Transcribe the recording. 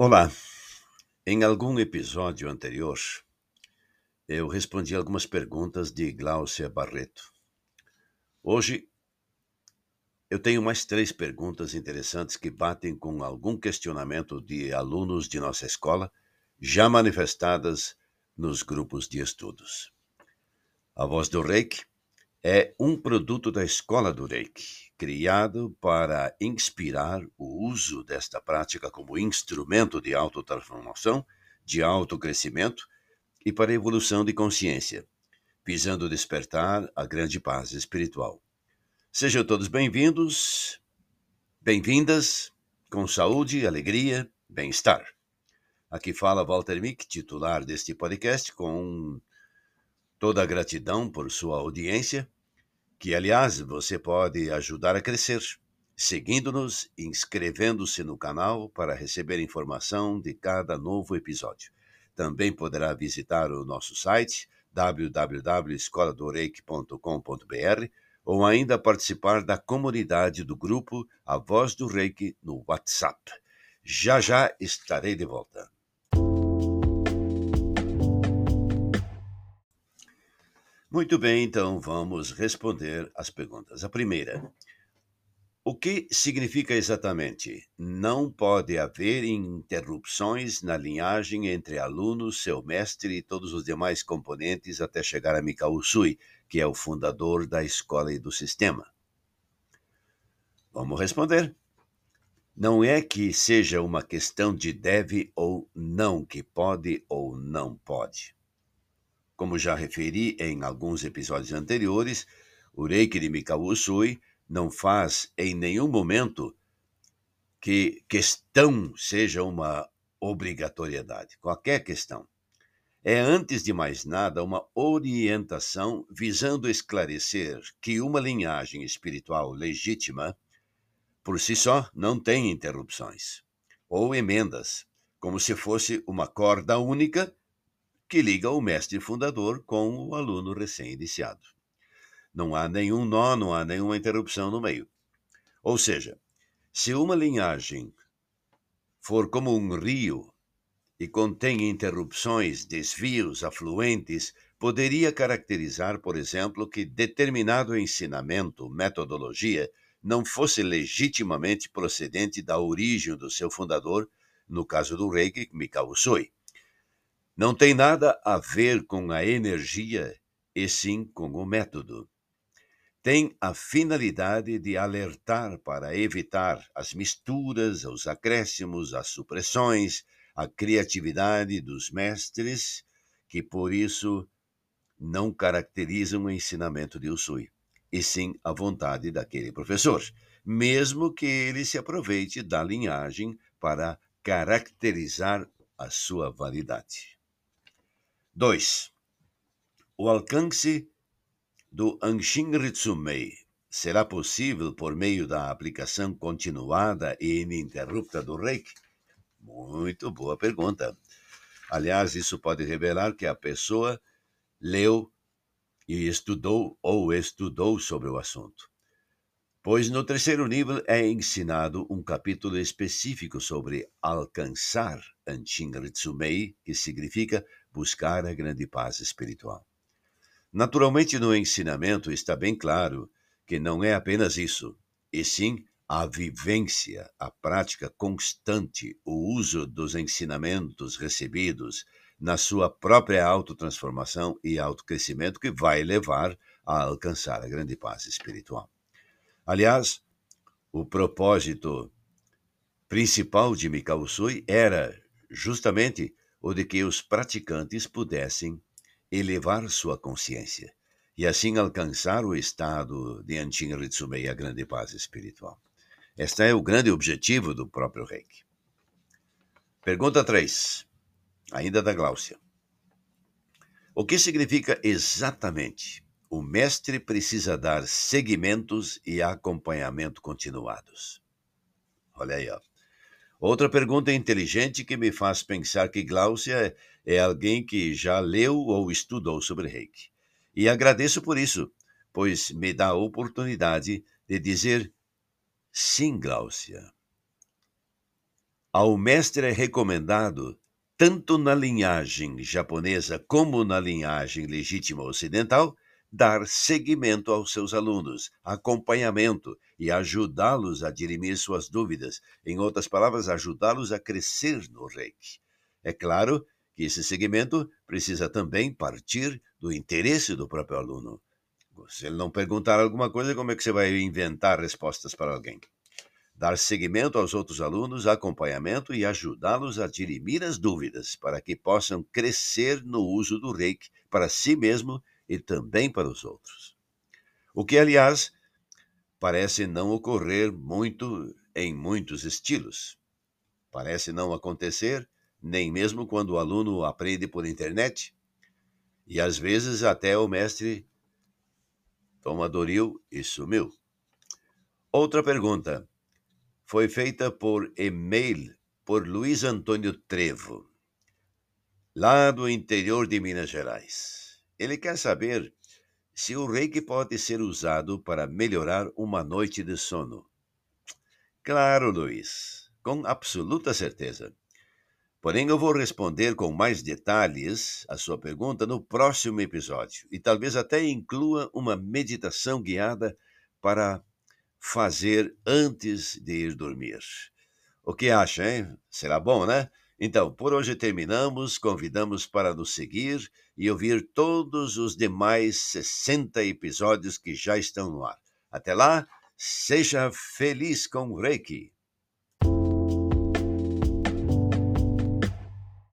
Olá. Em algum episódio anterior, eu respondi algumas perguntas de Gláucia Barreto. Hoje, eu tenho mais três perguntas interessantes que batem com algum questionamento de alunos de nossa escola, já manifestadas nos grupos de estudos. A Voz do Reiki é um produto da Escola do Reiki, criado para inspirar o uso desta prática como instrumento de autotransformação, de autocrescimento e para evolução de consciência, visando despertar a grande paz espiritual. Sejam todos bem-vindos, bem-vindas, com saúde, alegria, bem-estar. Aqui fala Walter Mick, titular deste podcast, com toda a gratidão por sua audiência, que, aliás, você pode ajudar a crescer, seguindo-nos e inscrevendo-se no canal para receber informação de cada novo episódio. Também poderá visitar o nosso site www.escoladoreiki.com.br ou ainda participar da comunidade do grupo A Voz do Reiki no WhatsApp. Já já estarei de volta. Muito bem, então vamos responder as perguntas. A primeira: O que significa exatamente? Não pode haver interrupções na linhagem entre aluno, seu mestre e todos os demais componentes até chegar a Mikao Usui, que é o fundador da escola e do sistema. Vamos responder. Não é que seja uma questão de deve ou não, que pode ou não pode. Como já referi em alguns episódios anteriores, o Reiki de Mikao não faz em nenhum momento que questão seja uma obrigatoriedade, qualquer questão. É, antes de mais nada, uma orientação visando esclarecer que uma linhagem espiritual legítima, por si só, não tem interrupções ou emendas, como se fosse uma corda única que liga o mestre fundador com o aluno recém-iniciado. Não há nenhum nó, não há nenhuma interrupção no meio. Ou seja, se uma linhagem for como um rio e contém interrupções, desvios, afluentes, poderia caracterizar, por exemplo, que determinado ensinamento, metodologia, não fosse legitimamente procedente da origem do seu fundador, no caso do Reiki, Mikao Usui. Não tem nada a ver com a energia, e sim com o método. Tem a finalidade de alertar para evitar as misturas, os acréscimos, as supressões, a criatividade dos mestres, que por isso não caracterizam o ensinamento de Usui, e sim a vontade daquele professor, mesmo que ele se aproveite da linhagem para caracterizar a sua validade. 2. O alcance do Anshin Ritsumei será possível por meio da aplicação continuada e ininterrupta do Reiki? Muito boa pergunta. Aliás, isso pode revelar que a pessoa leu e estudou ou estudou sobre o assunto. Pois no terceiro nível é ensinado um capítulo específico sobre alcançar Anshin Ritsumei, que significa buscar a grande paz espiritual. Naturalmente, no ensinamento está bem claro que não é apenas isso, e sim a vivência, a prática constante, o uso dos ensinamentos recebidos na sua própria autotransformação e autocrescimento que vai levar a alcançar a grande paz espiritual. Aliás, o propósito principal de Mikao Usui era justamente o de que os praticantes pudessem elevar sua consciência e assim alcançar o estado de Anchin Ritsumei, a grande paz espiritual. Este é o grande objetivo do próprio Reiki. Pergunta 3, ainda da Gláucia. O que significa exatamente o mestre precisa dar seguimentos e acompanhamento continuados? Olha aí, ó. Outra pergunta inteligente que me faz pensar que Gláucia é alguém que já leu ou estudou sobre reiki. E agradeço por isso, pois me dá a oportunidade de dizer sim, Gláucia. Ao mestre é recomendado, tanto na linhagem japonesa como na linhagem legítima ocidental, dar seguimento aos seus alunos, acompanhamento e ajudá-los a dirimir suas dúvidas. Em outras palavras, ajudá-los a crescer no reiki. É claro que esse segmento precisa também partir do interesse do próprio aluno. Se ele não perguntar alguma coisa, como é que você vai inventar respostas para alguém? Dar seguimento aos outros alunos, acompanhamento e ajudá-los a dirimir as dúvidas para que possam crescer no uso do reiki para si mesmo e também para os outros. O que, aliás, parece não ocorrer muito em muitos estilos. Parece não acontecer nem mesmo quando o aluno aprende por internet. E às vezes até o mestre toma Doril e sumiu. Outra pergunta foi feita por e-mail por Luiz Antônio Trevo, lá do interior de Minas Gerais. Ele quer saber se o reiki pode ser usado para melhorar uma noite de sono. Claro, Luiz, com absoluta certeza. Porém, eu vou responder com mais detalhes a sua pergunta no próximo episódio e talvez até inclua uma meditação guiada para fazer antes de ir dormir. O que acha, hein? Será bom, né? Então, por hoje terminamos. Convidamos para nos seguir e ouvir todos os demais 60 episódios que já estão no ar. Até lá, seja feliz com o Reiki.